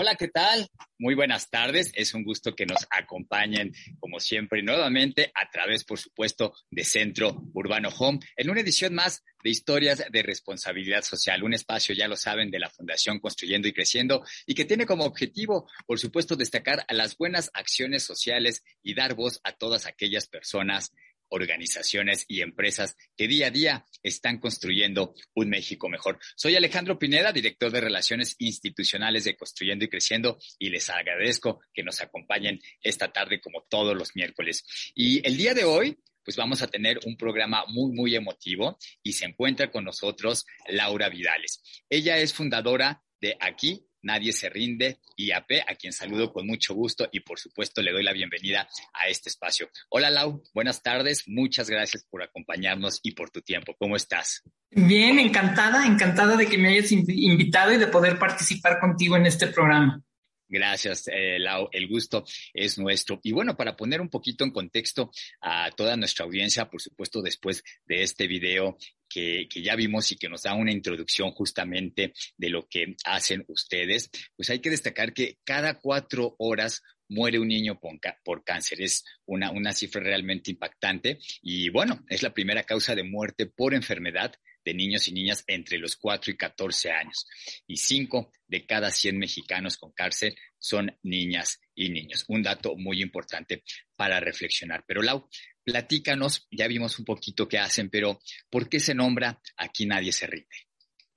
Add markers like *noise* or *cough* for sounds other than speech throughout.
Hola, ¿qué tal? Muy buenas tardes. Es un gusto que nos acompañen, como siempre, nuevamente a través, por supuesto, de Centro Urbano Home, en una edición más de historias de responsabilidad social, un espacio, ya lo saben, de la Fundación Construyendo y Creciendo y que tiene como objetivo, por supuesto, destacar las buenas acciones sociales y dar voz a todas aquellas personas organizaciones y empresas que día a día están construyendo un México mejor. Soy Alejandro Pineda, director de Relaciones Institucionales de Construyendo y Creciendo, y les agradezco que nos acompañen esta tarde como todos los miércoles. Y el día de hoy, pues vamos a tener un programa muy, muy emotivo y se encuentra con nosotros Laura Vidales. Ella es fundadora de Aquí Nadie se rinde, IAP, a quien saludo con mucho gusto y por supuesto le doy la bienvenida a este espacio. Hola Lau, buenas tardes, muchas gracias por acompañarnos y por tu tiempo. ¿Cómo estás? Bien, encantada, encantada de que me hayas invitado y de poder participar contigo en este programa. Gracias, eh, Lau. El gusto es nuestro. Y bueno, para poner un poquito en contexto a toda nuestra audiencia, por supuesto, después de este video que, que, ya vimos y que nos da una introducción justamente de lo que hacen ustedes, pues hay que destacar que cada cuatro horas muere un niño por, por cáncer. Es una, una cifra realmente impactante y bueno, es la primera causa de muerte por enfermedad de niños y niñas entre los 4 y 14 años. Y 5 de cada 100 mexicanos con cárcel son niñas y niños. Un dato muy importante para reflexionar. Pero Lau, platícanos, ya vimos un poquito qué hacen, pero ¿por qué se nombra Aquí nadie se rinde?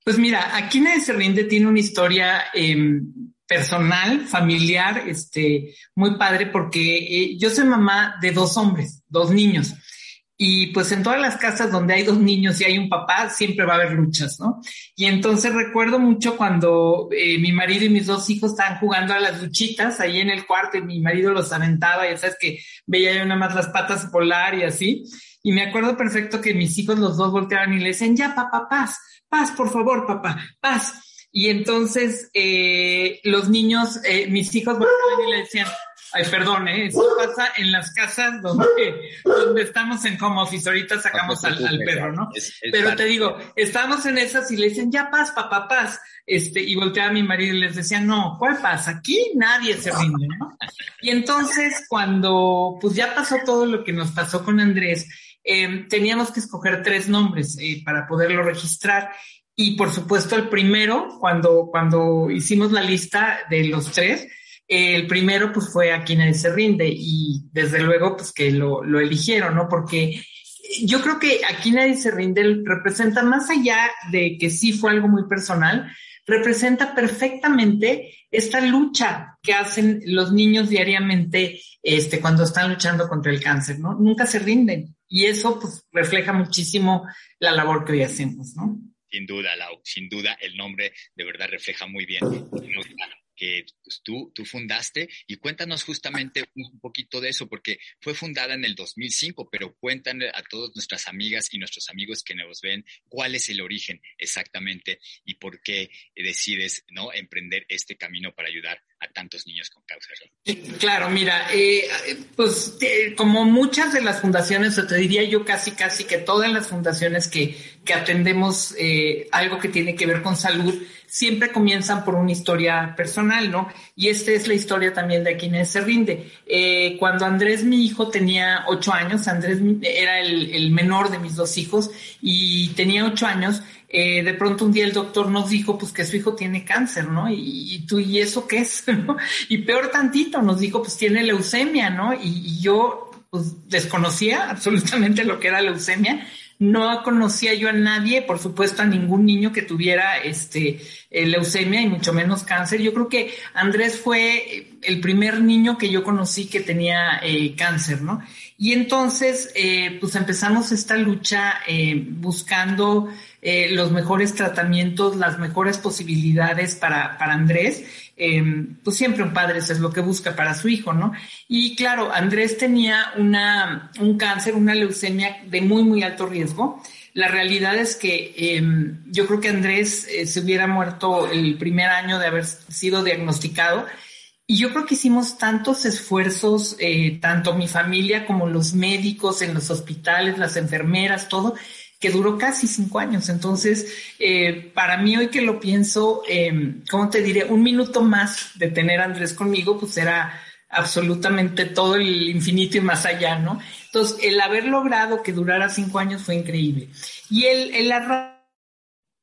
Pues mira, Aquí nadie se rinde tiene una historia em, personal, familiar, este, muy padre, porque eh, yo soy mamá de dos hombres, dos niños. Y pues en todas las casas donde hay dos niños y hay un papá, siempre va a haber luchas, ¿no? Y entonces recuerdo mucho cuando eh, mi marido y mis dos hijos estaban jugando a las luchitas ahí en el cuarto y mi marido los aventaba, ya sabes que veía yo nada más las patas volar y así. Y me acuerdo perfecto que mis hijos los dos volteaban y le decían, ya papá, paz, paz, por favor, papá, paz. Y entonces eh, los niños, eh, mis hijos volteaban y le decían, Ay, perdón, ¿eh? eso pasa en las casas donde, donde estamos en home office. Ahorita sacamos al, perro, ¿no? Pero te digo, estamos en esas y le dicen, ya paz, papá, paz. Este, y volteaba a mi marido y les decía, no, ¿cuál paz? Aquí nadie se rinde, ¿no? Y entonces, cuando pues ya pasó todo lo que nos pasó con Andrés, eh, teníamos que escoger tres nombres eh, para poderlo registrar. Y por supuesto, el primero, cuando, cuando hicimos la lista de los tres, el primero pues fue a quien se rinde y desde luego pues que lo, lo eligieron, ¿no? Porque yo creo que aquí nadie se rinde representa más allá de que sí fue algo muy personal, representa perfectamente esta lucha que hacen los niños diariamente este, cuando están luchando contra el cáncer, ¿no? Nunca se rinden y eso pues refleja muchísimo la labor que hoy hacemos, ¿no? Sin duda, Lau, sin duda el nombre de verdad refleja muy bien que pues, tú, fundaste y cuéntanos justamente un poquito de eso, porque fue fundada en el 2005, pero cuéntanos a todas nuestras amigas y nuestros amigos que nos ven cuál es el origen exactamente y por qué decides ¿no? emprender este camino para ayudar a tantos niños con cáncer. Claro, mira, eh, pues como muchas de las fundaciones, o te diría yo casi, casi que todas las fundaciones que, que atendemos eh, algo que tiene que ver con salud, siempre comienzan por una historia personal, ¿no? Y esta es la historia también de quienes se rinde. Eh, cuando Andrés, mi hijo, tenía ocho años, Andrés era el, menor de mis dos hijos y tenía ocho años, eh, de pronto un día el doctor nos dijo pues que su hijo tiene cáncer, ¿no? Y, tú, ¿y eso qué es? *laughs* Y peor tantito, nos dijo pues tiene leucemia, ¿no? Y, y yo pues desconocía absolutamente lo que era leucemia no conocía yo a nadie, por supuesto a ningún niño que tuviera este eh, leucemia y mucho menos cáncer. Yo creo que Andrés fue el primer niño que yo conocí que tenía eh, cáncer, ¿no? Y entonces, eh, pues empezamos esta lucha buscando los mejores tratamientos, las mejores posibilidades para Andrés. Em, pues siempre un padre eso es lo que busca para su hijo, ¿no? Y claro, Andrés tenía una, un cáncer, una leucemia de muy, muy alto riesgo. La realidad es que em, yo creo que Andrés eh, se hubiera muerto el primer año de haber sido diagnosticado. Y yo creo que hicimos tantos esfuerzos, eh, tanto mi familia como los médicos en los hospitales, las enfermeras, todo, que duró casi cinco años. Entonces, eh, para mí hoy que lo pienso, eh, ¿cómo te diré? Un minuto más de tener a Andrés conmigo, pues era absolutamente todo el infinito y más allá, ¿no? Entonces, el haber logrado que durara cinco años fue increíble. Y el, el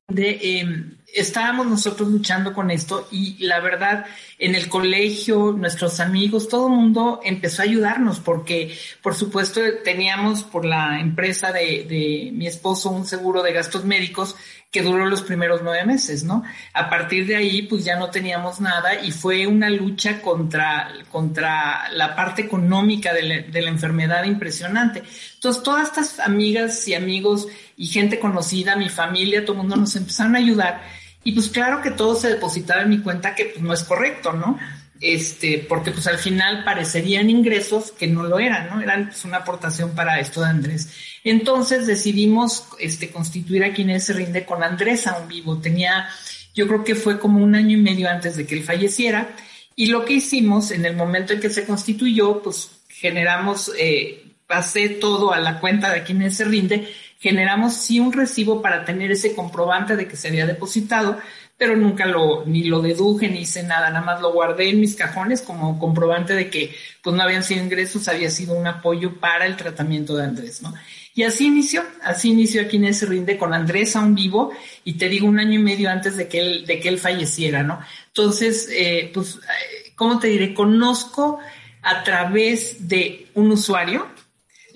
de, em, estábamos nosotros luchando con esto y la verdad, en el colegio, nuestros amigos, todo el mundo empezó a ayudarnos porque, por supuesto, teníamos por la empresa de, de mi esposo un seguro de gastos médicos que duró los primeros nueve meses, ¿no? A partir de ahí, pues ya no teníamos nada y fue una lucha contra, contra la parte económica de la, de la enfermedad impresionante. Entonces, todas estas amigas y amigos y gente conocida, mi familia, todo el mundo nos empezaron a ayudar. Y pues claro que todo se depositaba en mi cuenta que pues no es correcto, ¿no? Este, porque pues al final parecerían ingresos que no lo eran, ¿no? Eran pues, una aportación para esto de Andrés. Entonces decidimos este, constituir a quienes se rinde con Andrés aún vivo. Tenía, yo creo que fue como un año y medio antes de que él falleciera. Y lo que hicimos en el momento en que se constituyó, pues generamos, eh, pasé todo a la cuenta de quienes se rinde, generamos sí un recibo para tener ese comprobante de que se había depositado, pero nunca lo, ni lo deduje, ni hice nada, nada más lo guardé en mis cajones como comprobante de que pues no habían sido ingresos, había sido un apoyo para el tratamiento de Andrés, ¿no? Y así inició, así inició aquí en se rinde con Andrés aún vivo, y te digo un año y medio antes de que él, de que él falleciera, ¿no? Entonces, eh, pues, eh, ¿cómo te diré? Conozco a través de un usuario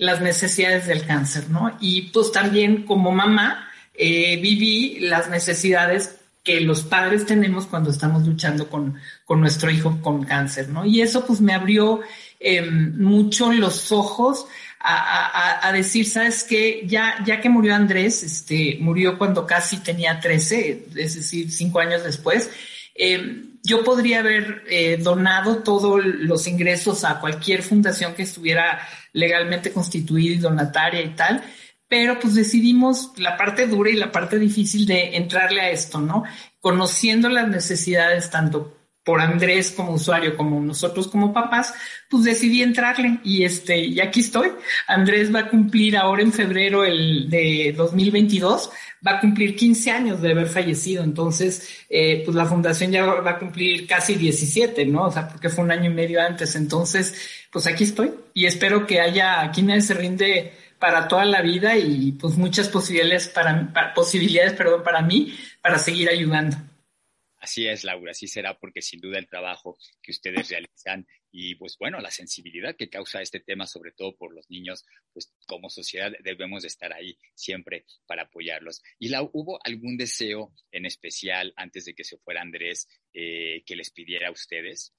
las necesidades del cáncer, ¿no? Y pues también como mamá eh, viví las necesidades que los padres tenemos cuando estamos luchando con, con nuestro hijo con cáncer, ¿no? Y eso pues me abrió em, mucho los ojos a, decir, ¿sabes qué? Ya, ya que murió Andrés, este, murió cuando casi tenía 13, es decir, cinco años después, eh, yo podría haber eh, donado todos los ingresos a cualquier fundación que estuviera legalmente constituida y donataria y tal, pero pues decidimos la parte dura y la parte difícil de entrarle a esto, ¿no? Conociendo las necesidades tanto por Andrés como usuario, como nosotros como papás, pues decidí entrarle y este, y aquí estoy. Andrés va a cumplir ahora en febrero el de 2022, va a cumplir 15 años de haber fallecido. Entonces, eh, pues la fundación ya va a cumplir casi 17, ¿no? O sea, porque fue un año y medio antes. Entonces, pues aquí estoy y espero que haya, aquí nadie se rinde para toda la vida y pues muchas posibilidades para, para posibilidades, perdón, para mí, para seguir ayudando. Así es, Laura, así será porque sin duda el trabajo que ustedes realizan y pues bueno, la sensibilidad que causa este tema, sobre todo por los niños, pues como sociedad debemos de estar ahí siempre para apoyarlos. ¿Y la, hubo algún deseo en especial antes de que se fuera Andrés eh, que les pidiera a ustedes?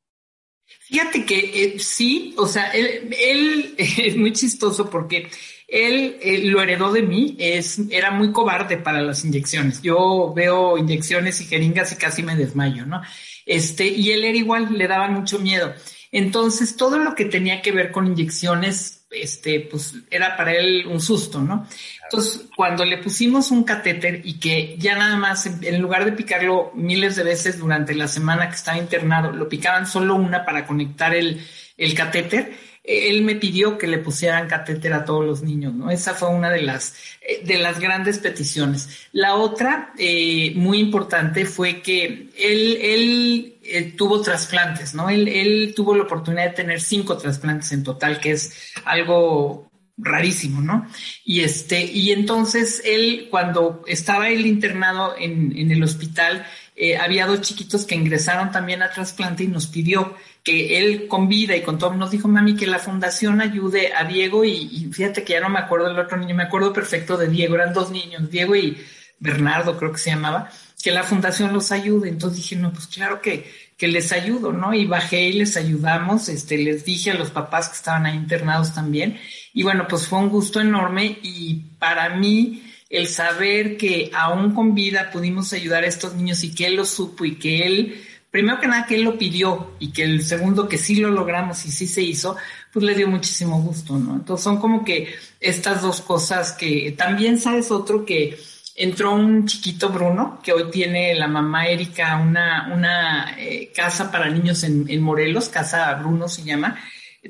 Fíjate que eh, sí, o sea, él, *laughs* es muy chistoso porque él eh, lo heredó de mí, es, era muy cobarde para las inyecciones. Yo veo inyecciones y jeringas y casi me desmayo, ¿no? Este, y él era igual, le daba mucho miedo. Entonces, todo lo que tenía que ver con inyecciones este, pues era para él un susto, ¿no? Entonces, cuando le pusimos un catéter y que ya nada más, en lugar de picarlo miles de veces durante la semana que estaba internado, lo picaban solo una para conectar el, el catéter, él me pidió que le pusieran catéter a todos los niños, ¿no? Esa fue una de las, eh, de las grandes peticiones. La otra, eh, muy importante, fue que él, él eh, tuvo trasplantes, ¿no? Él, él tuvo la oportunidad de tener cinco trasplantes en total, que es algo rarísimo, ¿no? Y este, y entonces él, cuando estaba él internado en, en el hospital, eh, había dos chiquitos que ingresaron también a trasplante y nos pidió que él con vida y con todo, nos dijo, mami, que la fundación ayude a Diego y, fíjate que ya no me acuerdo del otro niño, me acuerdo perfecto de Diego, eran dos niños, Diego y Bernardo creo que se llamaba, que la fundación los ayude. Entonces dije, no, pues claro que, que les ayudo, ¿no? Y bajé y les ayudamos, este, les dije a los papás que estaban ahí internados también. Y bueno, pues fue un gusto enorme y para mí el saber que aún con vida pudimos ayudar a estos niños y que él lo supo y que él primero que nada que él lo pidió y que el segundo que sí lo logramos y sí se hizo, pues le dio muchísimo gusto, ¿no? Entonces son como que estas dos cosas que también sabes otro que entró un chiquito Bruno, que hoy tiene la mamá Erika una, una eh, casa para niños en, en Morelos, Casa Bruno se llama,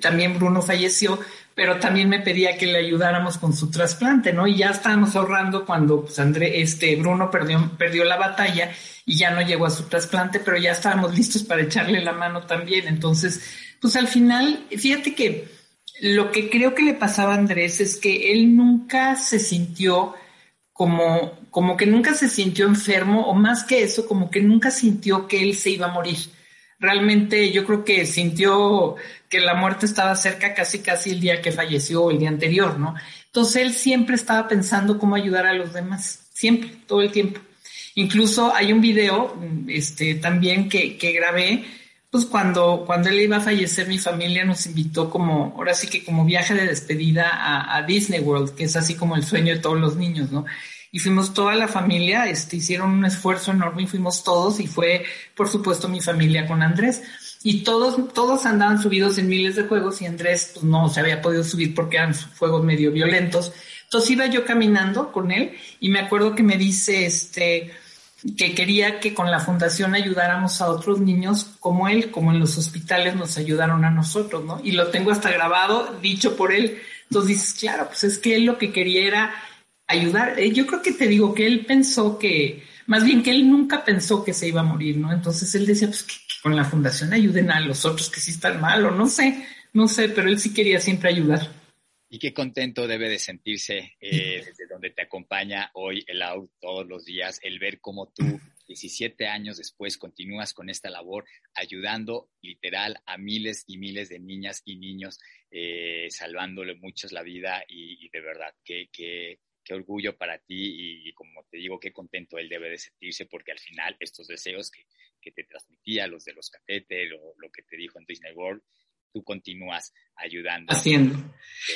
también Bruno falleció, pero también me pedía que le ayudáramos con su trasplante, ¿no? Y ya estábamos ahorrando cuando pues, este, Bruno perdió, perdió la batalla y ya no llegó a su trasplante, pero ya estábamos *laughs* listos para echarle la mano también. Entonces, pues al final, fíjate que lo que creo que le pasaba a Andrés es que él nunca se sintió como, como que nunca se sintió enfermo, o más que eso, como que nunca sintió que él se iba a morir. Realmente yo creo que sintió que la muerte estaba cerca casi casi el día que falleció o el día anterior, ¿no? Entonces él siempre estaba pensando cómo ayudar a los demás, siempre, todo el tiempo. Incluso hay un video este, también que, que grabé pues cuando, cuando él iba a fallecer, mi familia nos invitó como, ahora sí que como viaje de despedida a, Disney World, que es así como el sueño de todos los niños, ¿no? Y fuimos toda la familia, este, hicieron un esfuerzo enorme y fuimos todos y fue, por supuesto, mi familia con Andrés. Y todos, todos andaban subidos en miles de juegos y Andrés pues, no se había podido subir porque eran juegos medio violentos. Entonces iba yo caminando con él y me acuerdo que me dice, este, que quería que con la fundación ayudáramos a otros niños como él, como en los hospitales nos ayudaron a nosotros, ¿no? Y lo tengo hasta grabado, dicho por él. Entonces dices, claro, pues es que él lo que quería era ayudar. Eh, yo creo que te digo que él pensó que, más bien que él nunca pensó que se iba a morir, ¿no? Entonces él decía, pues que, con la fundación ayuden a los otros que sí están mal, o no sé, no sé, pero él sí quería siempre ayudar. Y qué contento debe de sentirse eh, desde donde te acompaña hoy el AUT todos los días, el ver cómo tú, 17 años después, continúas con esta labor, ayudando literal a miles y miles de niñas y niños, eh, salvándole muchos la vida y, de verdad, qué, qué, qué orgullo para ti y, como te digo, qué contento él debe de sentirse porque al final estos deseos que, que te transmitía, los de los catéteres o lo que te dijo en Disney World, tú continúas ayudando. Haciendo.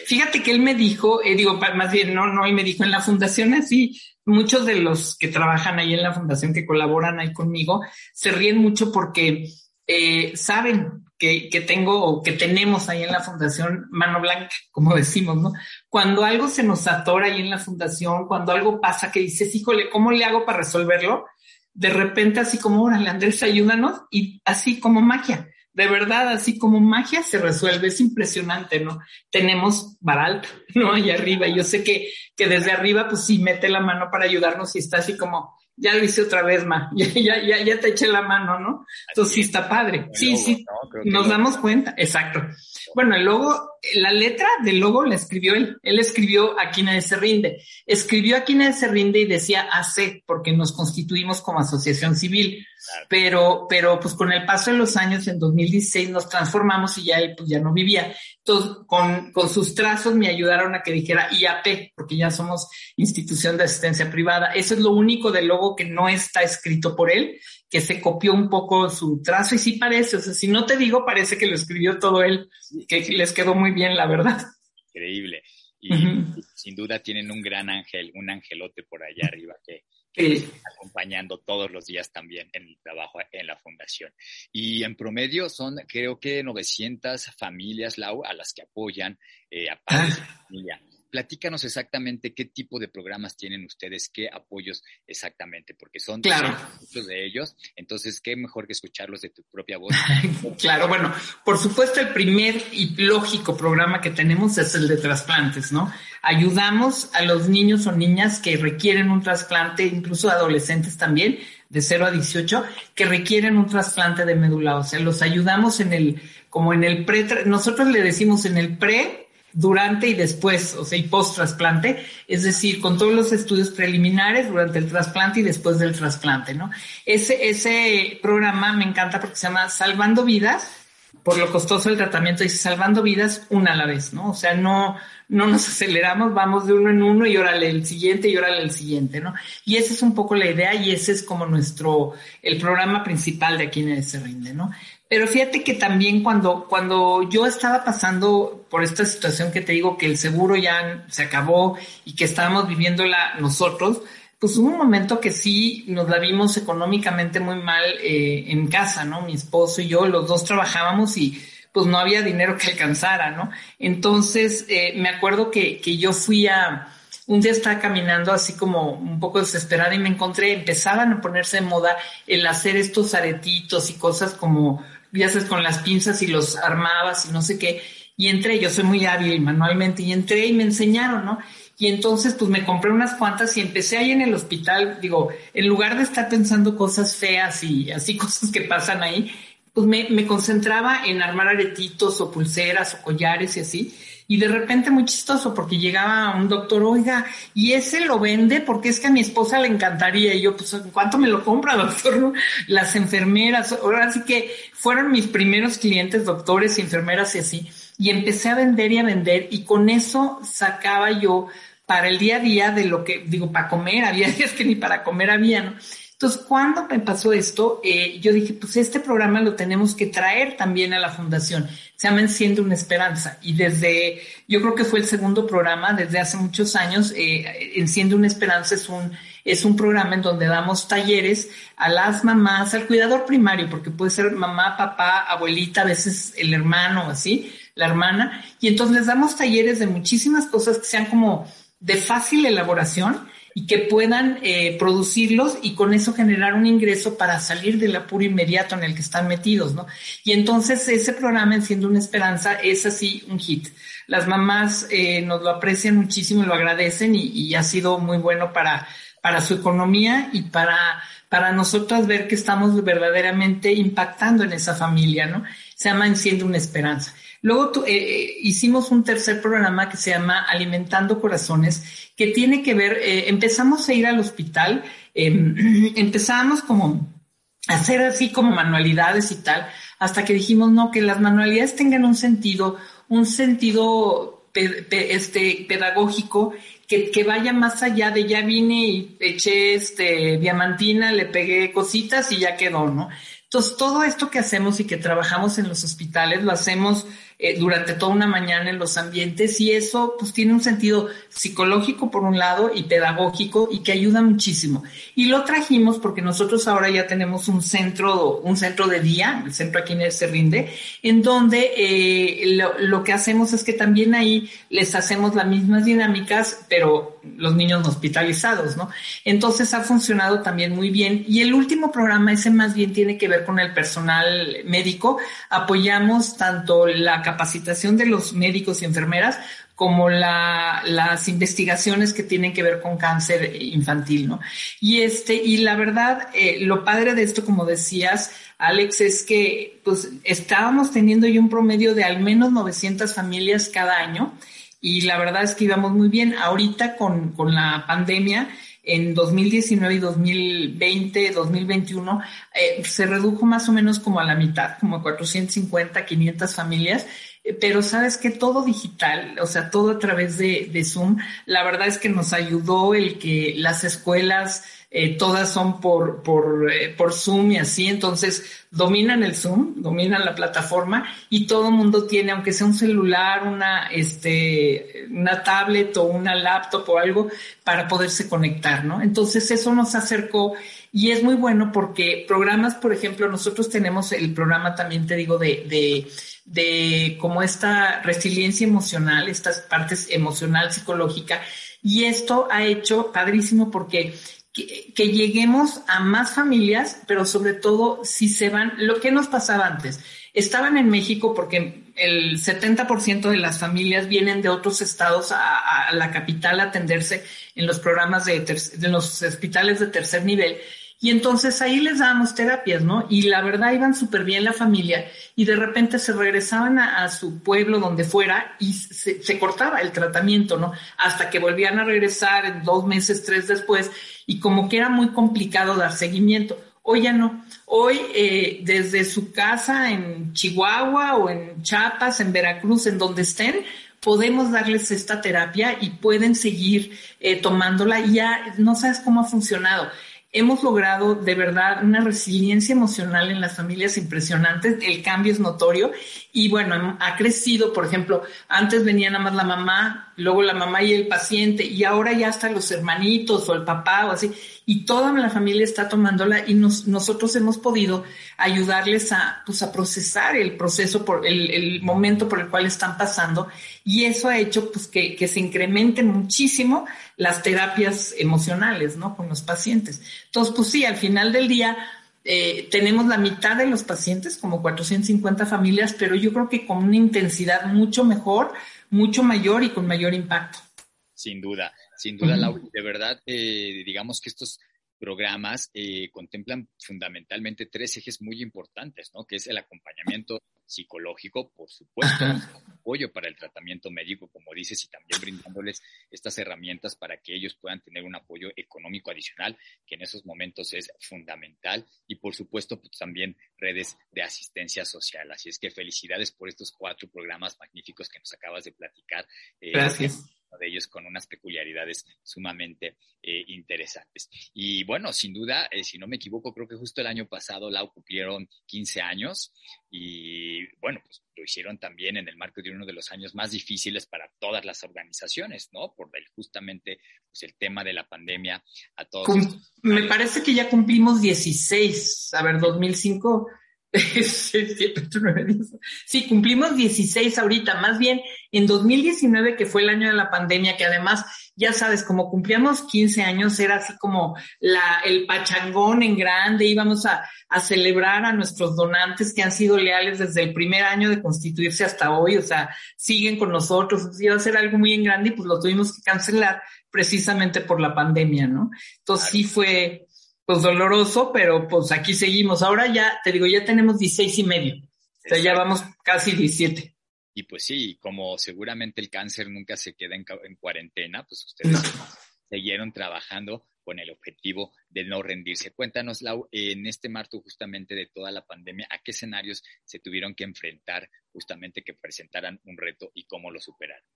Fíjate que él me dijo, eh, digo, más bien, no, no, él me dijo en la fundación así, muchos de los que trabajan ahí en la fundación, que colaboran ahí conmigo, se ríen mucho porque eh, saben que, que, tengo o que tenemos ahí en la fundación mano blanca, como *laughs* decimos, ¿no? Cuando algo se nos atora ahí en la fundación, cuando algo pasa que dices, híjole, ¿cómo le hago para resolverlo? De repente así como, órale, Andrés, ayúdanos, y así como magia de verdad, así como magia se resuelve, es impresionante, ¿no? Tenemos Baral, ¿no? Allá arriba, yo sé que, que desde arriba, pues sí, mete la mano para ayudarnos y está así como, ya lo hice otra vez, ma, *laughs* ya, ya, ya, ya te eché la mano, ¿no? Entonces sí está padre. Sí, sí, nos damos cuenta, exacto. Bueno, el logo, la letra del logo la escribió él. Él escribió Aquí nadie se rinde. Escribió Aquí nadie se rinde y decía AC, porque nos constituimos como asociación civil. Pero, pero pues con el paso de los años, en 2016 nos transformamos y ya él pues ya no vivía. Entonces, con, con sus trazos me ayudaron a que dijera IAP, porque ya somos institución de asistencia privada. Eso es lo único del logo que no está escrito por él, que se copió un poco su trazo y sí parece, o sea, si no te digo, parece que lo escribió todo él, que les quedó muy bien, la verdad. Increíble. Y sin duda tienen un gran ángel, un angelote por allá arriba que, acompañando todos los días también en el trabajo en la fundación. Y en promedio son, creo que 900 familias, Lau, a las que apoyan eh, a padres de ah. familia platícanos exactamente qué tipo de programas tienen ustedes, qué apoyos exactamente, porque son muchos de ellos, entonces qué mejor que escucharlos de tu propia voz. *laughs* claro, bueno, por supuesto el primer y lógico programa que tenemos es el de trasplantes, ¿no? Ayudamos a los niños o niñas que requieren un trasplante, incluso adolescentes también, de 0 a 18, que requieren un trasplante de médula ósea. Los ayudamos en el, como en el pre, nosotros le decimos en el pre, durante y después, o sea, y post trasplante, es decir, con todos los estudios preliminares durante el trasplante y después del trasplante, ¿no? Ese, ese programa me encanta porque se llama Salvando Vidas, por lo costoso del tratamiento, dice Salvando Vidas una a la vez, ¿no? O sea, no, no nos *laughs* aceleramos, vamos de uno en uno y órale el siguiente y órale el siguiente, ¿no? Y esa es un poco la idea y ese es como nuestro, el programa principal de aquí en Se Rinde, ¿no? Pero fíjate que también cuando, cuando yo estaba pasando por esta situación que te digo que el seguro ya se acabó y que estábamos viviéndola nosotros, pues hubo un momento que sí nos la vimos económicamente muy mal eh, en casa, ¿no? Mi esposo y yo, los dos trabajábamos y pues no había dinero que alcanzara, ¿no? Entonces, eh, me acuerdo que, que yo fui a, un día estaba caminando así como un poco desesperada y me encontré, empezaban a ponerse de moda el hacer estos aretitos y cosas como ya sabes, con las pinzas y los armabas y no sé qué. Y entré, yo soy muy hábil manualmente, y entré y me enseñaron, ¿no? Y entonces, pues me compré unas cuantas y empecé ahí en el hospital, digo, en lugar de estar pensando cosas feas y así *laughs* cosas que pasan ahí, pues me, me concentraba en armar aretitos o pulseras o collares y así. Y de repente muy chistoso porque llegaba un doctor, oiga, y ese lo vende porque es que a mi esposa le encantaría. Y yo, pues, ¿cuánto me lo compra, doctor? *laughs* Las enfermeras, ahora sí que fueron mis primeros clientes, doctores y enfermeras y así. Y empecé a vender y a vender y con eso sacaba yo para el día a día de lo que, digo, para comer, *laughs* había días que ni para comer había, ¿no? Entonces, cuando me pasó esto, eh, yo dije, pues este programa lo tenemos que traer también a la fundación. Se llama Enciende una Esperanza. Y desde, yo creo que fue el segundo programa, desde hace muchos años, eh, Enciende una Esperanza es un, es un programa en donde damos talleres a las mamás, al cuidador primario, porque puede ser mamá, papá, abuelita, a veces el hermano, así, la hermana. Y entonces les damos talleres de muchísimas cosas que sean como de fácil elaboración y que puedan eh, producirlos y con eso generar un ingreso para salir del apuro inmediato en el que están metidos, ¿no? Y entonces ese programa, Enciendo una Esperanza, es así un hit. Las mamás eh, nos lo aprecian muchísimo y lo agradecen y, ha sido muy bueno para, para su economía y para, para nosotras ver que estamos verdaderamente impactando en esa familia, ¿no? Se llama Enciende una Esperanza. Luego eh, eh, hicimos un tercer programa que se llama Alimentando Corazones, que tiene que ver, eh, empezamos a ir al hospital, em, *clears throat* empezamos como a hacer así como manualidades y tal, hasta que dijimos, no, que las manualidades tengan un sentido, un sentido este, pedagógico que, que, vaya más allá de ya vine y eché este diamantina, le pegué cositas y ya quedó, ¿no? Entonces, todo esto que hacemos y que trabajamos en los hospitales, lo hacemos eh, durante toda una mañana en los ambientes y eso pues tiene un sentido psicológico por un lado y pedagógico y que ayuda muchísimo. Y lo trajimos porque nosotros ahora ya tenemos un centro, un centro de día, el centro aquí en se rinde, en donde eh, lo, lo, que hacemos es que también ahí les hacemos las mismas dinámicas, pero los niños hospitalizados, ¿no? Entonces ha funcionado también muy bien. Y el último programa, ese más bien tiene que ver con el personal médico. Apoyamos tanto la capacitación de los médicos y enfermeras como la, las investigaciones que tienen que ver con cáncer infantil, ¿no? Y este, y la verdad, eh, lo padre de esto, como decías, Alex, es que pues estábamos teniendo ya un promedio de al menos 900 familias cada año y la verdad es que íbamos muy bien. Ahorita con, con la pandemia, en 2019 y 2020, 2021, eh, se redujo más o menos como a la mitad, como a 450, 500 familias, eh, pero sabes que todo digital, o sea, todo a través de, de Zoom, la verdad es que nos ayudó el que las escuelas, eh, todas son por, por, eh, por Zoom y así, entonces dominan el Zoom, dominan la plataforma y todo mundo tiene, aunque sea un celular, una, este, una tablet o una laptop o algo para poderse conectar, ¿no? Entonces eso nos acercó y es muy bueno porque programas, por ejemplo, nosotros tenemos el programa también, te digo, de, de, de como esta resiliencia emocional, estas partes emocional, psicológica, y esto ha hecho padrísimo porque que, lleguemos a más familias, pero sobre todo si se van, lo que nos pasaba antes, estaban en México porque el 70% de las familias vienen de otros estados a, la capital a atenderse en los programas de, de los hospitales de tercer nivel y entonces ahí les dábamos terapias, ¿no? Y la verdad iban súper bien la familia y de repente se regresaban a, su pueblo donde fuera y se, cortaba el tratamiento, ¿no? Hasta que volvían a regresar en dos meses, tres después y como que era muy complicado dar seguimiento. Hoy ya no. Hoy eh, desde su casa en Chihuahua o en Chiapas, en Veracruz, en donde estén, podemos darles esta terapia y pueden seguir eh, tomándola. Y ya no sabes cómo ha funcionado hemos logrado de verdad una resiliencia emocional en las familias impresionantes, el cambio es notorio. Y bueno, ha crecido, por ejemplo, antes venía nada más la mamá, luego la mamá y el paciente y ahora ya hasta los hermanitos o el papá o así y toda la familia está tomándola y nosotros hemos podido ayudarles a, pues, a procesar el proceso, por el, el, momento por el cual están pasando y eso ha hecho pues, que, que, se incrementen muchísimo las terapias emocionales, ¿no? Con los pacientes. Entonces, pues sí, al final del día eh, tenemos la mitad de los pacientes, como 450 familias, pero yo creo que con una intensidad mucho mejor, mucho mayor y con mayor impacto. Sin duda, sin duda, Laura, de verdad, eh, digamos que estos programas eh, contemplan fundamentalmente tres ejes muy importantes, ¿no? Que es el acompañamiento psicológico, por supuesto, apoyo para el tratamiento médico, como dices, y también brindándoles estas herramientas para que ellos puedan tener un apoyo económico adicional, que en esos momentos es fundamental, y por supuesto, pues, también redes de asistencia social. Así es que felicidades por estos cuatro programas magníficos que nos acabas de platicar. Eh, Gracias de ellos con unas peculiaridades sumamente eh, interesantes. Y bueno, sin duda, eh, si no me equivoco, creo que justo el año pasado Lau cumplieron 15 años y bueno, pues lo hicieron también en el marco de uno de los años más difíciles para todas las organizaciones, ¿no? Por el, justamente pues, el tema de la pandemia a todos. me parece que ya cumplimos 16, a ver, 2005 *laughs* Sí, cumplimos 16 ahorita, más bien en 2019, que fue el año de la pandemia, que además, ya sabes, como cumplíamos 15 años, era así como la, el pachangón en grande, íbamos a, a celebrar a nuestros donantes que han sido leales desde el primer año de constituirse hasta hoy, o sea, siguen con nosotros, iba a ser algo muy en grande y pues lo tuvimos que cancelar precisamente por la pandemia, ¿no? Entonces sí fue, pues doloroso, pero pues aquí seguimos. Ahora ya, te digo, ya tenemos 16 y medio. O sea, ya vamos casi 17. Y pues sí, como seguramente el cáncer nunca se queda en, cuarentena, pues ustedes siguieron trabajando con el objetivo de no rendirse. Cuéntanos, Lau, en este marco justamente de toda la pandemia, ¿a qué escenarios se tuvieron que enfrentar justamente que presentaran un reto y cómo lo superaron?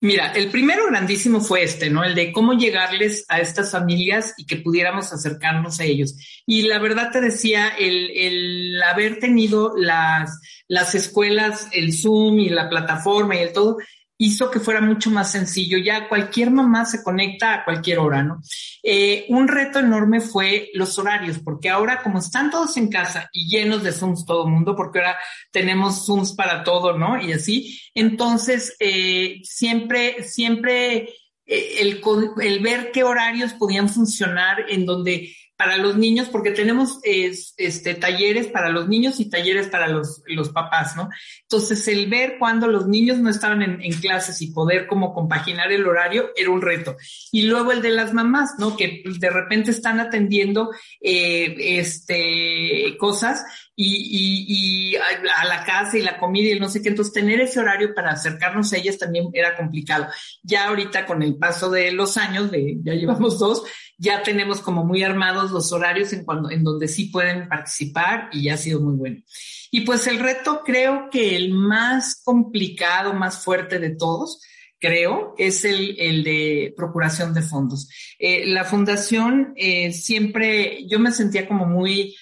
Mira, el primero grandísimo fue este, ¿no? El de cómo llegarles a estas familias y que pudiéramos acercarnos a ellos. Y la verdad te decía, el, el haber tenido las, las escuelas, el Zoom y la plataforma y el todo, hizo que fuera mucho más sencillo. Ya cualquier mamá se conecta a cualquier hora, ¿no? Eh, un reto enorme fue los horarios, porque ahora como están todos en casa y llenos de Zooms todo el mundo, porque ahora tenemos Zooms para todo, ¿no? Y así, entonces eh, siempre, siempre eh, el, el ver qué horarios podían funcionar en donde para los niños, porque tenemos este, talleres para los niños y talleres para los, los papás, ¿no? Entonces, el ver cuando los niños no estaban en, en, clases y poder como compaginar el horario era un reto. Y luego el de las mamás, ¿no? Que de repente están atendiendo eh, este, cosas y, y, a la casa y la comida y no sé qué. Entonces, tener ese horario para acercarnos a ellas también era complicado. Ya ahorita, con el paso de los años, de, ya llevamos *laughs* dos, ya tenemos como muy armados los horarios en, cuando, en donde sí pueden participar y ya ha sido muy bueno. Y pues el reto creo que el más complicado, más fuerte de todos, creo, es el, el de procuración de fondos. Eh, la fundación eh, siempre, yo me sentía como muy,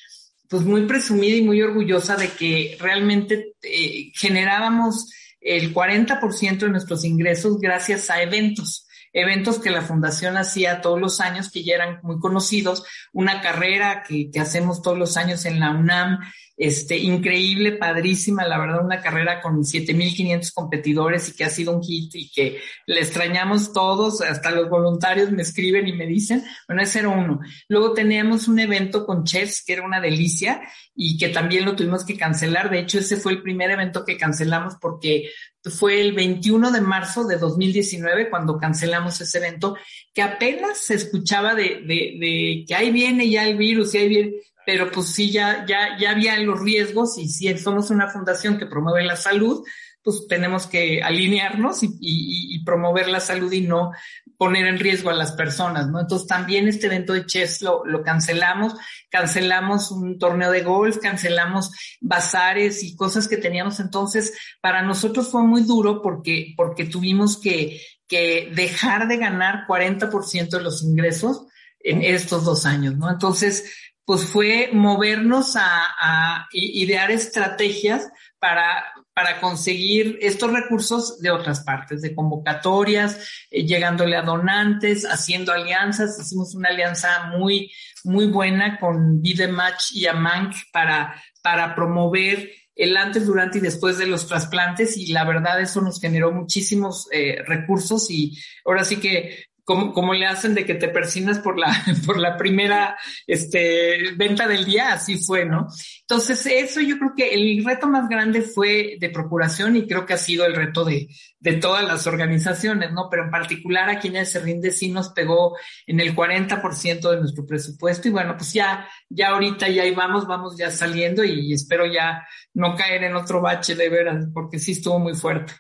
pues muy presumida y muy orgullosa de que realmente eh, generábamos el 40% de nuestros ingresos gracias a eventos eventos que la fundación hacía todos los años, que ya eran muy conocidos, una carrera que, que hacemos todos los años en la UNAM, este, increíble, padrísima, la verdad, una carrera con 7500 competidores y que ha sido un hit y que le extrañamos todos, hasta los voluntarios me escriben y me dicen, bueno, era uno. Luego teníamos un evento con chefs que era una delicia y que también lo tuvimos que cancelar. De hecho, ese fue el primer evento que cancelamos porque fue el 21 de marzo de 2019 cuando cancelamos ese evento, que apenas se escuchaba de, de, de que ahí viene ya el virus y ahí viene pero pues sí, ya, ya, ya había los riesgos y si somos una fundación que promueve la salud, pues tenemos que alinearnos y, promover la salud y no poner en riesgo a las personas, ¿no? Entonces también este evento de chess lo, lo cancelamos, cancelamos un torneo de golf, cancelamos bazares y cosas que teníamos. Entonces, para nosotros fue muy duro porque, porque tuvimos que, que dejar de ganar 40% de los ingresos en estos dos años, ¿no? Entonces, pues fue movernos a, idear estrategias para, para conseguir estos recursos de otras partes, de convocatorias, eh, llegándole a donantes, haciendo alianzas. Hicimos una alianza muy, muy buena con Vidematch y Amank para, para promover el antes, durante y después de los trasplantes y la verdad eso nos generó muchísimos eh, recursos y ahora sí que como, le hacen de que te persinas por la, *laughs* por la primera este, venta del día, así fue, ¿no? Entonces, eso yo creo que el reto más grande fue de procuración y creo que ha sido el reto de, de todas las organizaciones, ¿no? Pero en particular aquí en se rinde sí nos pegó en el 40% de nuestro presupuesto y bueno, pues ya, ya ahorita ya ahí vamos, vamos ya saliendo y espero ya no caer en otro bache de veras, porque sí estuvo muy fuerte.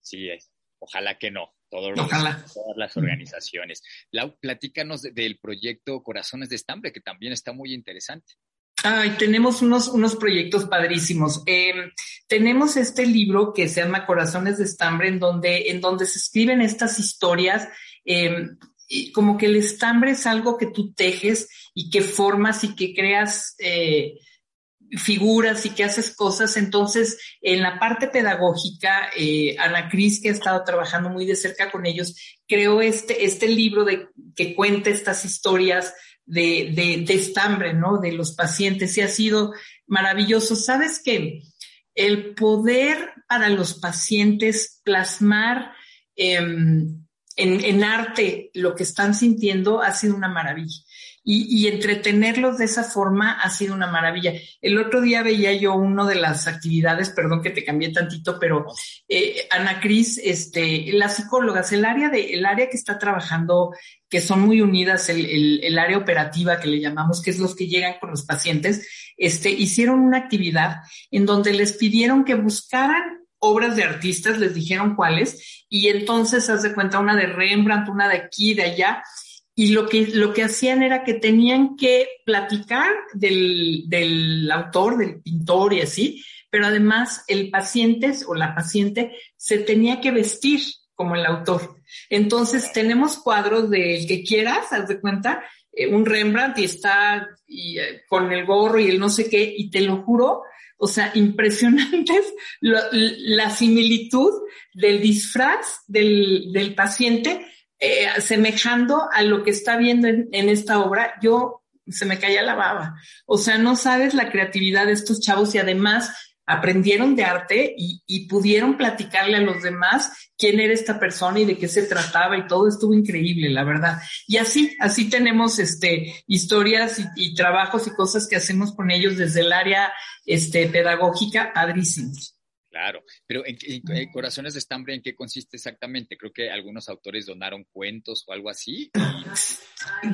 Sí, ojalá que no todas las organizaciones. Lau, platícanos del proyecto Corazones de Estambre, que también está muy interesante. Ay, tenemos unos, unos proyectos padrísimos. Em, tenemos este libro que se llama Corazones de Estambre, en donde, en donde se escriben estas historias. Em, como que el estambre es algo que tú tejes y que formas y que creas eh, figuras y que haces cosas. Entonces, en la parte pedagógica, eh, Ana Cris, que ha estado trabajando muy de cerca con ellos, creó este, este libro de, que cuenta estas historias de, de, estambre, ¿no? De los pacientes y ha sido maravilloso. ¿Sabes qué? El poder para los pacientes plasmar em, en, en arte lo que están sintiendo ha sido una maravilla y, entretenerlos de esa forma ha sido una maravilla. El otro día veía yo una de las actividades, perdón que te cambié tantito, pero eh, Ana Cris, este, las psicólogas, el área de, el área que está trabajando, que son muy unidas, el, el, área operativa que le llamamos, que es los que llegan con los pacientes, este, hicieron una actividad en donde les pidieron que buscaran obras de artistas, les dijeron cuáles, y entonces haz de cuenta una de Rembrandt, una de aquí, de allá, y lo que, lo que hacían era que tenían que platicar del, del autor, del pintor y así, pero además el paciente o la paciente se tenía que vestir como el autor. Entonces tenemos cuadros del que quieras, haz de cuenta, eh, un Rembrandt y está eh, con el gorro y el no sé qué, y te lo juro, o sea, *laughs* impresionantes la similitud del disfraz del, del paciente eh, semejando a lo que está viendo en, esta obra, yo se me caía la baba. O sea, no sabes la creatividad de estos chavos y además aprendieron de arte y, pudieron platicarle a los demás quién era esta persona y de qué se trataba y todo estuvo increíble, la verdad. Y así, así tenemos este, historias y, trabajos y cosas que hacemos con ellos desde el área este, pedagógica, padrísimos. Claro, pero en, Corazones de Estambre, ¿en qué consiste exactamente? Creo que algunos autores donaron cuentos o algo así.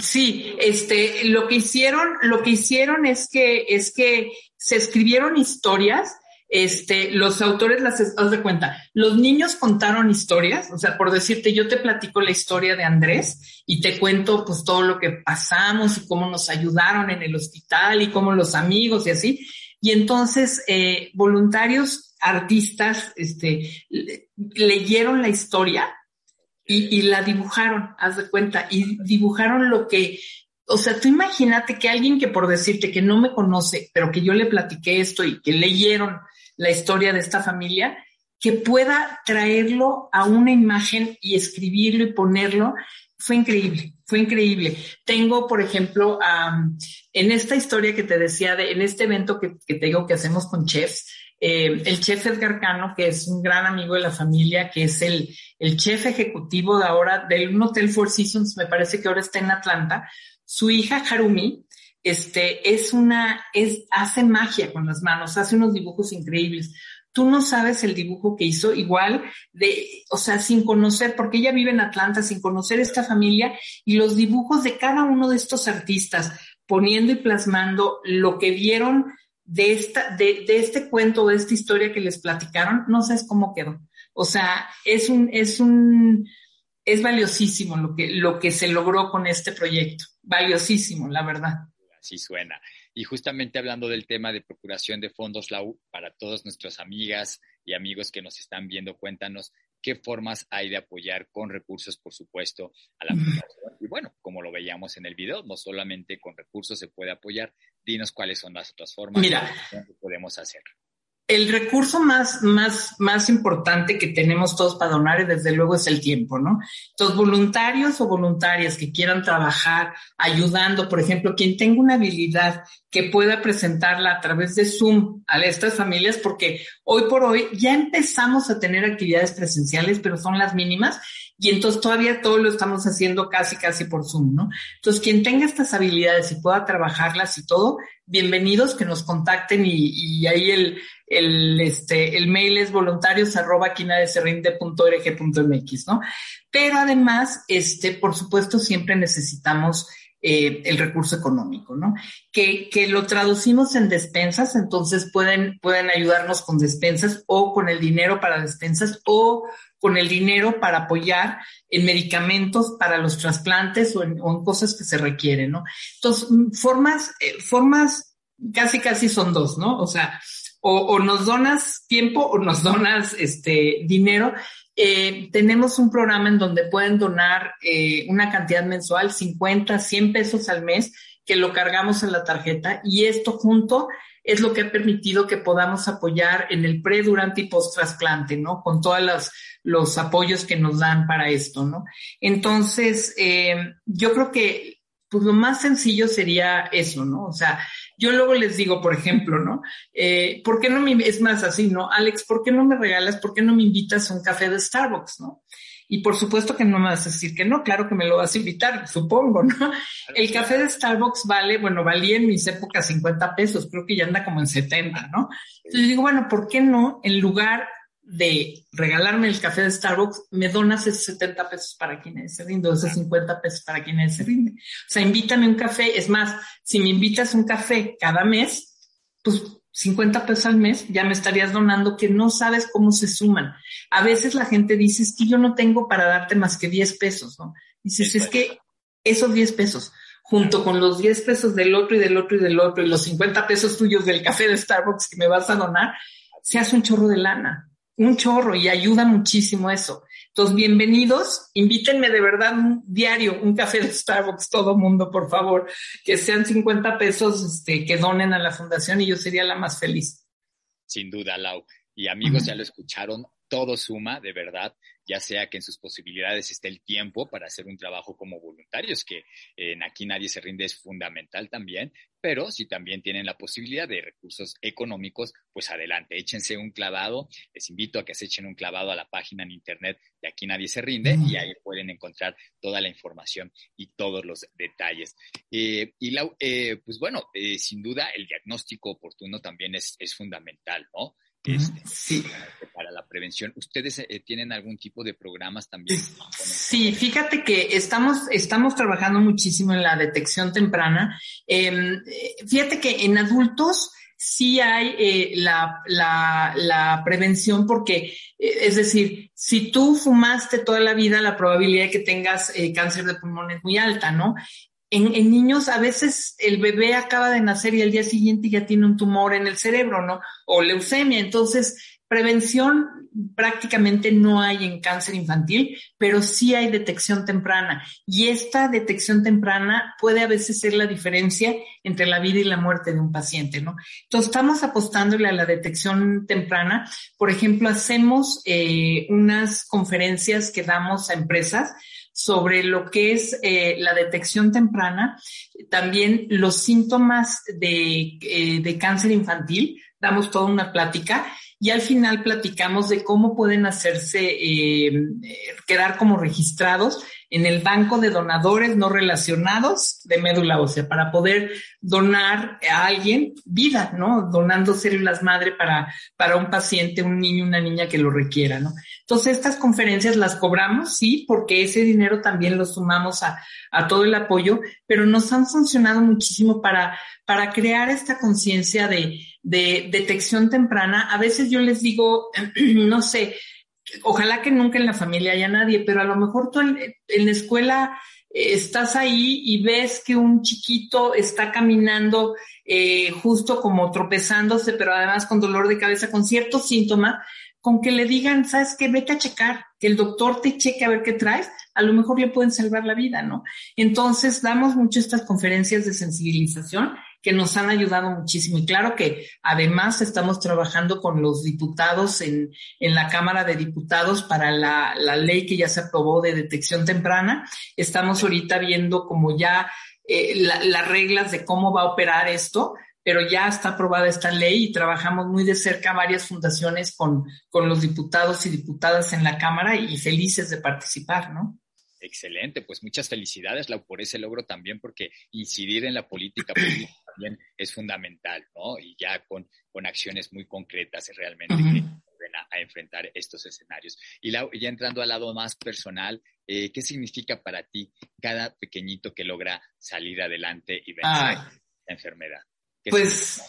Sí, este, lo que hicieron, lo que hicieron es que, es que se escribieron historias, este, los autores las, haz de cuenta, los niños contaron historias, o sea, por decirte, yo te platico la historia de Andrés y te cuento pues todo lo que pasamos y cómo nos ayudaron en el hospital y cómo los amigos y así. Y entonces, eh, voluntarios artistas este, leyeron la historia y, la dibujaron, haz de cuenta, y dibujaron lo que, o sea, tú imagínate que alguien que por decirte que no me conoce, pero que yo le platiqué esto y que leyeron la historia de esta familia, que pueda traerlo a una imagen y escribirlo y ponerlo, fue increíble, fue increíble. Tengo, por ejemplo, en esta historia que te decía, de, en este evento que, que te digo que hacemos con chefs, eh, el chef Edgar Cano, que es un gran amigo de la familia, que es el, el chef ejecutivo de ahora del Hotel Four Seasons, me parece que ahora está en Atlanta. Su hija Harumi, este, es una, es, hace magia con las manos, hace unos dibujos increíbles. Tú no sabes el dibujo que hizo, igual de, o sea, sin conocer, porque ella vive en Atlanta, sin conocer esta familia y los dibujos de cada uno de estos artistas, poniendo y plasmando lo que vieron de, esta, de, de este cuento, de esta historia que les platicaron, no sabes cómo quedó. O sea, es un, es un, es valiosísimo lo que, lo que se logró con este proyecto. Valiosísimo, la verdad. Así suena. Y justamente hablando del tema de procuración de fondos, Lau, para todas nuestras amigas y amigos que nos están viendo, cuéntanos qué formas hay de apoyar con recursos, por supuesto, a la fundación. Y bueno, como lo veíamos en el video, no solamente con recursos se puede apoyar, dinos cuáles son las otras formas Mira, que podemos hacer. El recurso más, más, más importante que tenemos todos para donar, desde luego, es el tiempo, ¿no? Entonces, voluntarios o voluntarias que quieran trabajar ayudando, por ejemplo, quien tenga una habilidad que pueda presentarla a través de Zoom a estas familias, porque hoy por hoy ya empezamos a tener actividades presenciales, pero son las mínimas y entonces todavía todo lo estamos haciendo casi, casi por Zoom, ¿no? Entonces, quien tenga estas habilidades y pueda trabajarlas y todo, bienvenidos que nos contacten y, y ahí el, el, este, el mail es voluntarios arroba .mx, ¿no? Pero además, este, por supuesto, siempre necesitamos eh, el recurso económico, ¿no? Que, que lo traducimos en despensas, entonces pueden, pueden ayudarnos con despensas o con el dinero para despensas o con el dinero para apoyar en medicamentos para los trasplantes o en, cosas que se requieren, ¿no? Entonces, formas, eh, formas casi, casi son dos, ¿no? O sea, o, nos donas tiempo o nos donas este dinero eh, tenemos un programa en donde pueden donar eh, una cantidad mensual, 50, 100 pesos al mes, que lo cargamos en la tarjeta y esto junto es lo que ha permitido que podamos apoyar en el pre, durante y post trasplante, ¿no? Con todos los, los apoyos que nos dan para esto, ¿no? Entonces, eh, yo creo que pues lo más sencillo sería eso, ¿no? O sea, yo luego les digo, por ejemplo, ¿no? Eh, ¿Por qué no me, es más así, ¿no? Alex, ¿por qué no me regalas, por qué no me invitas a un café de Starbucks, ¿no? Y por supuesto que no me vas a decir que no, claro que me lo vas a invitar, supongo, ¿no? El café de Starbucks vale, bueno, valía en mis épocas 50 pesos, creo que ya anda como en 70, ¿no? Entonces digo, bueno, ¿por qué no, en lugar de regalarme el café de Starbucks, me donas esos 70 pesos para quien se rinde, o esos 50 pesos para quien se rinde. O sea, invítame un café. Es más, si me invitas un café cada mes, pues 50 pesos al mes ya me estarías donando que no sabes cómo se suman. A veces la gente dice, es que yo no tengo para darte más que 10 pesos, ¿no? Dices, es que esos 10 pesos, junto con los 10 pesos del otro y del otro y del otro, y los 50 pesos tuyos del café de Starbucks que me vas a donar, se hace un chorro de lana un chorro y ayuda muchísimo eso. Entonces, bienvenidos, invítenme de verdad un diario, un café de Starbucks, todo mundo, por favor, que sean 50 pesos este, que donen a la fundación y yo sería la más feliz. Sin duda, Lau. Y amigos, ya lo escucharon, todo suma, de verdad ya sea que en sus posibilidades esté el tiempo para hacer un trabajo como voluntarios, que en aquí nadie se rinde es fundamental también, pero si también tienen la posibilidad de recursos económicos, pues adelante, échense un clavado. Les invito a que se echen un clavado a la página en internet de aquí nadie se rinde y ahí pueden encontrar toda la información y todos los detalles. Eh, y la, eh, pues bueno, eh, sin duda el diagnóstico oportuno también es, es fundamental, ¿no? Este, sí. para la prevención. ¿Ustedes eh, tienen algún tipo de programas también? Sí, fíjate que estamos, estamos trabajando muchísimo en la detección temprana. Em, fíjate que en adultos sí hay eh, la, la, la, prevención porque, eh, es decir, si tú fumaste toda la vida, la probabilidad de que tengas cáncer de pulmón es muy alta, ¿no? En, en, niños a veces el bebé acaba de nacer y al día siguiente ya tiene un tumor en el cerebro, ¿no? O leucemia. Entonces, prevención prácticamente no hay en cáncer infantil, pero sí hay detección temprana. Y esta detección temprana puede a veces ser la diferencia entre la vida y la muerte de un paciente, ¿no? Entonces, estamos apostándole a la detección temprana. Por ejemplo, hacemos eh, unas conferencias que damos a empresas sobre lo que es eh, la detección temprana, también los síntomas de, eh, de, cáncer infantil, damos toda una plática y al final platicamos de cómo pueden hacerse, eh, quedar como registrados en el banco de donadores no relacionados de médula ósea para poder donar a alguien vida, ¿no? Donando células madre para, para un paciente, un niño, una niña que lo requiera, ¿no? Entonces, estas conferencias las cobramos, sí, porque ese dinero también lo sumamos a, a todo el apoyo, pero nos han funcionado muchísimo para, para crear esta conciencia de, de detección temprana. A veces yo les digo, *clears throat* no sé, ojalá que nunca en la familia haya nadie, pero a lo mejor tú en, la escuela eh, estás ahí y ves que un chiquito está caminando eh, justo como tropezándose, pero además con dolor de cabeza, con ciertos síntomas, con que le digan, sabes qué, vete a checar, que el doctor te cheque a ver qué traes, a lo mejor le pueden salvar la vida, ¿no? Entonces, damos mucho estas conferencias de sensibilización que nos han ayudado muchísimo. Y claro que además estamos trabajando con los diputados en, en la Cámara de Diputados para la, la ley que ya se aprobó de detección temprana. Estamos ahorita viendo como ya eh, las reglas de cómo va a operar esto, pero ya está aprobada esta ley y trabajamos muy de cerca varias fundaciones con, con los diputados y diputadas en la Cámara y felices de participar, ¿no? Excelente, pues muchas felicidades Lau, por ese logro también, porque incidir en la política pública *clears throat* también es fundamental, ¿no? Y ya con, con acciones muy concretas realmente que a, a, enfrentar estos escenarios. Y Lau, ya entrando al lado más personal, eh, ¿qué significa para ti cada pequeñito que logra salir adelante y vencer la enfermedad? Pues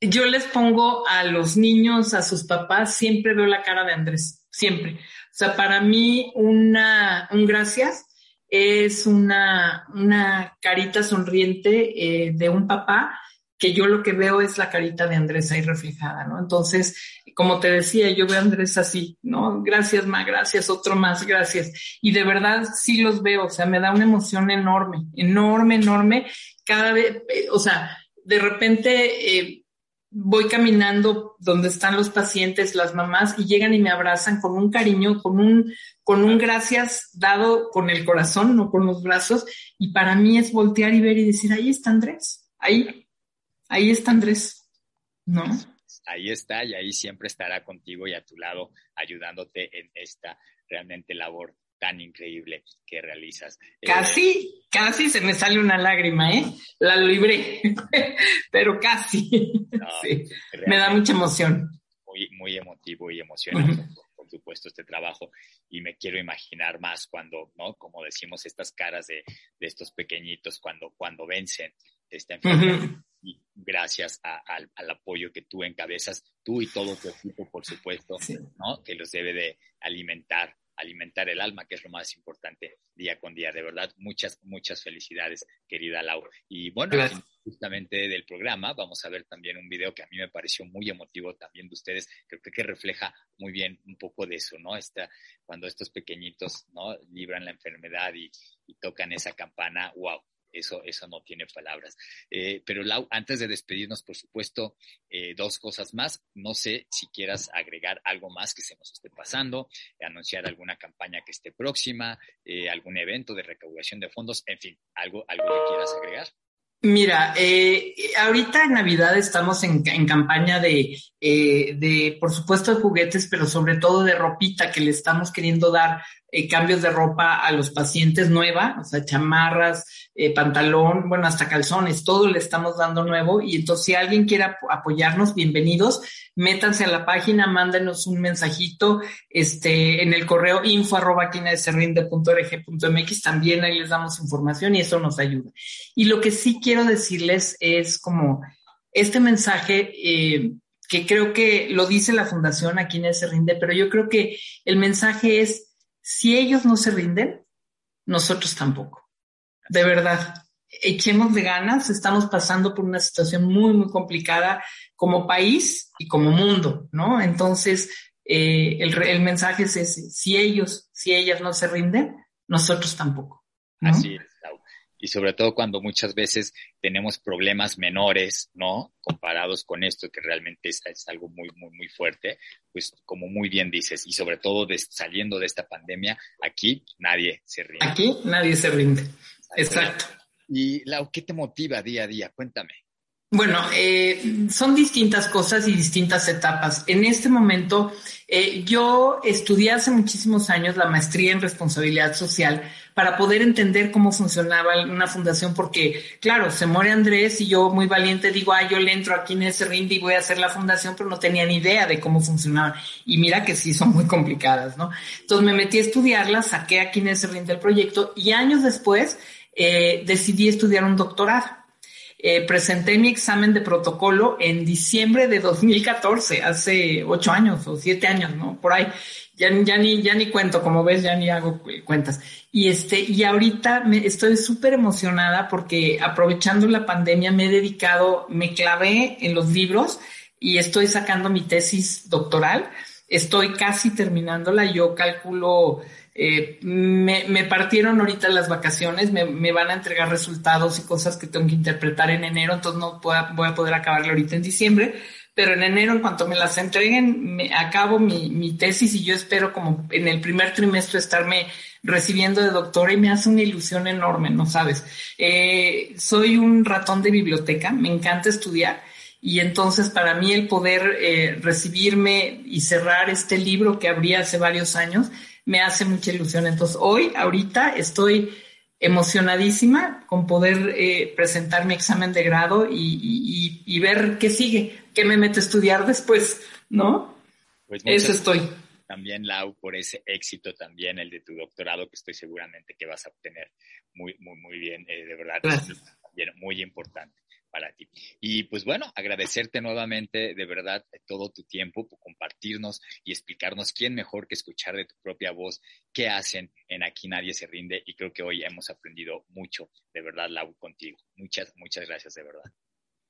yo les pongo a los niños, a sus papás, siempre veo la cara de Andrés, siempre. O sea, para mí una, un gracias es una, una carita sonriente eh, de un papá que yo lo que veo es la carita de Andrés ahí reflejada, ¿no? Entonces, como te decía, yo veo a Andrés así, ¿no? Gracias, ma, gracias, otro más, gracias. Y de verdad sí los veo, o sea, me da una emoción enorme, enorme, enorme. Cada vez, eh, o sea, de repente eh, voy caminando donde están los pacientes, las mamás, y llegan y me abrazan con un cariño, con un, con un gracias dado con el corazón, no con los brazos. Y para mí es voltear y ver y decir, ahí está Andrés, ahí, ahí está Andrés, ¿no? Ahí está y ahí siempre estará contigo y a tu lado ayudándote en esta realmente labor tan increíble que realizas. Eh, casi, casi se me sale una lágrima, ¿eh? La libré, *laughs* pero casi. Me da mucha emoción. Muy, muy emotivo y emocionante, por supuesto, este trabajo. Y me quiero imaginar más cuando, ¿no? Como decimos, estas caras de, de estos pequeñitos cuando, cuando vencen esta enfermedad. Y gracias al, al, apoyo que tú encabezas, tú y todo tu equipo, por supuesto, ¿no? Que los debe de alimentar alimentar el alma, que es lo más importante día con día. De verdad, muchas, muchas felicidades, querida Laura. Y bueno, justamente del programa vamos a ver también un video que a mí me pareció muy emotivo también de ustedes, creo que refleja muy bien un poco de eso, ¿no? Esta, cuando estos pequeñitos, ¿no? Libran la enfermedad y, y tocan esa campana, wow, eso, eso no tiene palabras. Eh, pero Lau, antes de despedirnos, por supuesto, eh, dos cosas más. No sé si quieras agregar algo más que se nos esté pasando, anunciar alguna campaña que esté próxima, eh, algún evento de recaudación de fondos, en fin, algo, algo que quieras agregar. Mira, eh, ahorita en Navidad estamos en, en campaña de, de, por supuesto, de juguetes, pero sobre todo de ropita que le estamos queriendo dar eh, cambios de ropa a los pacientes nueva, o sea, chamarras, eh, pantalón, bueno, hasta calzones, todo le estamos dando nuevo. Y entonces, si alguien quiere apoyarnos, bienvenidos, métanse a la página, mándenos un mensajito este, en el correo info arroba mx también ahí les damos información y eso nos ayuda. Y lo que sí quiero decirles es como este mensaje, eh, que creo que lo dice la fundación aquí en se rinde, pero yo creo que el mensaje es, si ellos no se rinden, nosotros tampoco. De verdad, echemos de ganas, estamos pasando por una situación muy, muy complicada como país y como mundo, ¿no? Entonces, eh, el, mensaje es ese, si ellos, si ellas no se rinden, nosotros tampoco. Así es y sobre todo cuando muchas veces tenemos problemas menores, ¿no? Comparados con esto que realmente es, es algo muy, muy, muy fuerte, pues como muy bien dices, y sobre todo de, saliendo de esta pandemia, aquí nadie se rinde. Aquí nadie se rinde. Exacto. Y Lau, ¿qué te motiva día a día? Cuéntame. Bueno, eh, son distintas cosas y distintas etapas. En este momento, eh, yo estudié hace muchísimos años la maestría en responsabilidad social para poder entender cómo funcionaba una fundación, porque, claro, se muere Andrés y yo muy valiente digo, ah, yo le entro aquí en ese rinde y voy a hacer la fundación, pero no tenía ni idea de cómo funcionaba. Y mira que sí, son muy complicadas, ¿no? Entonces me metí a estudiarla, saqué aquí en ese rinde el proyecto y años después eh, decidí estudiar un doctorado. Eh, presenté mi examen de protocolo en diciembre de 2014, hace ocho años o siete años, ¿no? Por ahí. Ya, ya, ni, ya ni cuento, como ves, ya ni hago cuentas. Y este, y ahorita me estoy súper emocionada porque aprovechando la pandemia me he dedicado, me clavé en los libros y estoy sacando mi tesis doctoral. Estoy casi terminándola. Yo calculo eh, me, partieron ahorita las vacaciones, me, van a entregar resultados y cosas que tengo que interpretar en enero, entonces no voy a poder acabarlo ahorita en diciembre, pero en enero, en cuanto me las entreguen, me acabo mi, tesis y yo espero como en el primer trimestre estarme recibiendo de doctora y me hace una ilusión enorme, ¿no sabes? Eh, soy un ratón de biblioteca, me encanta estudiar y entonces para mí el poder eh, recibirme y cerrar este libro que abrí hace varios años me hace mucha ilusión. Entonces hoy, ahorita estoy emocionadísima con poder eh, presentar mi examen de grado y, ver qué sigue, qué me mete a estudiar después, ¿no? Pues Eso estoy. También, Lau, por ese éxito también, el de tu doctorado, que estoy seguramente que vas a obtener muy, muy, muy bien, eh, de verdad, también muy importante para ti. Y pues bueno, agradecerte nuevamente de verdad todo tu tiempo por compartirnos y explicarnos quién mejor que escuchar de tu propia voz qué hacen en Aquí Nadie se rinde y creo que hoy hemos aprendido mucho, de verdad, Lau, contigo. Muchas, muchas gracias, de verdad.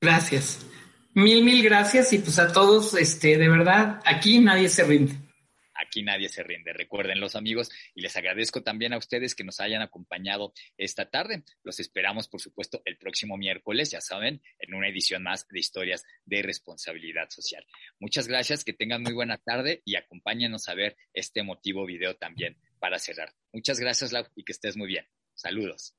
Gracias. Mil, mil gracias y pues a todos, este, de verdad, aquí nadie se rinde aquí nadie se rinde. Recuerden los amigos y les agradezco también a ustedes que nos hayan acompañado esta tarde. Los esperamos, por supuesto, el próximo miércoles, ya saben, en una edición más de historias de responsabilidad social. Muchas gracias, que tengan muy buena tarde y acompáñenos a ver este emotivo video también para cerrar. Muchas gracias, Lau, y que estés muy bien. Saludos.